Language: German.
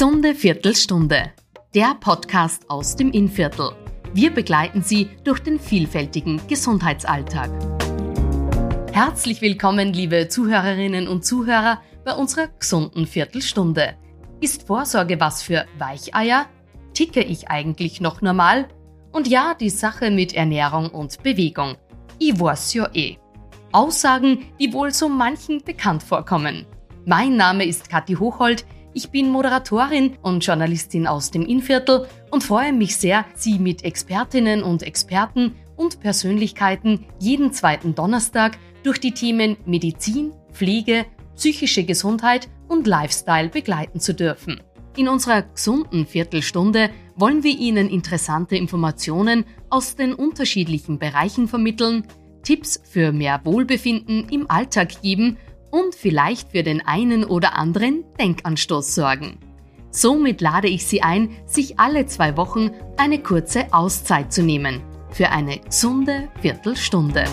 Gesunde Viertelstunde. Der Podcast aus dem Innviertel. Wir begleiten Sie durch den vielfältigen Gesundheitsalltag. Herzlich willkommen, liebe Zuhörerinnen und Zuhörer, bei unserer gesunden Viertelstunde. Ist Vorsorge was für Weicheier? Ticke ich eigentlich noch normal? Und ja, die Sache mit Ernährung und Bewegung. Ich weiß ja eh. Aussagen, die wohl so manchen bekannt vorkommen. Mein Name ist Kathi Hochhold. Ich bin Moderatorin und Journalistin aus dem Innviertel und freue mich sehr, Sie mit Expertinnen und Experten und Persönlichkeiten jeden zweiten Donnerstag durch die Themen Medizin, Pflege, psychische Gesundheit und Lifestyle begleiten zu dürfen. In unserer gesunden Viertelstunde wollen wir Ihnen interessante Informationen aus den unterschiedlichen Bereichen vermitteln, Tipps für mehr Wohlbefinden im Alltag geben und vielleicht für den einen oder anderen Denkanstoß sorgen. Somit lade ich Sie ein, sich alle zwei Wochen eine kurze Auszeit zu nehmen. Für eine gesunde Viertelstunde.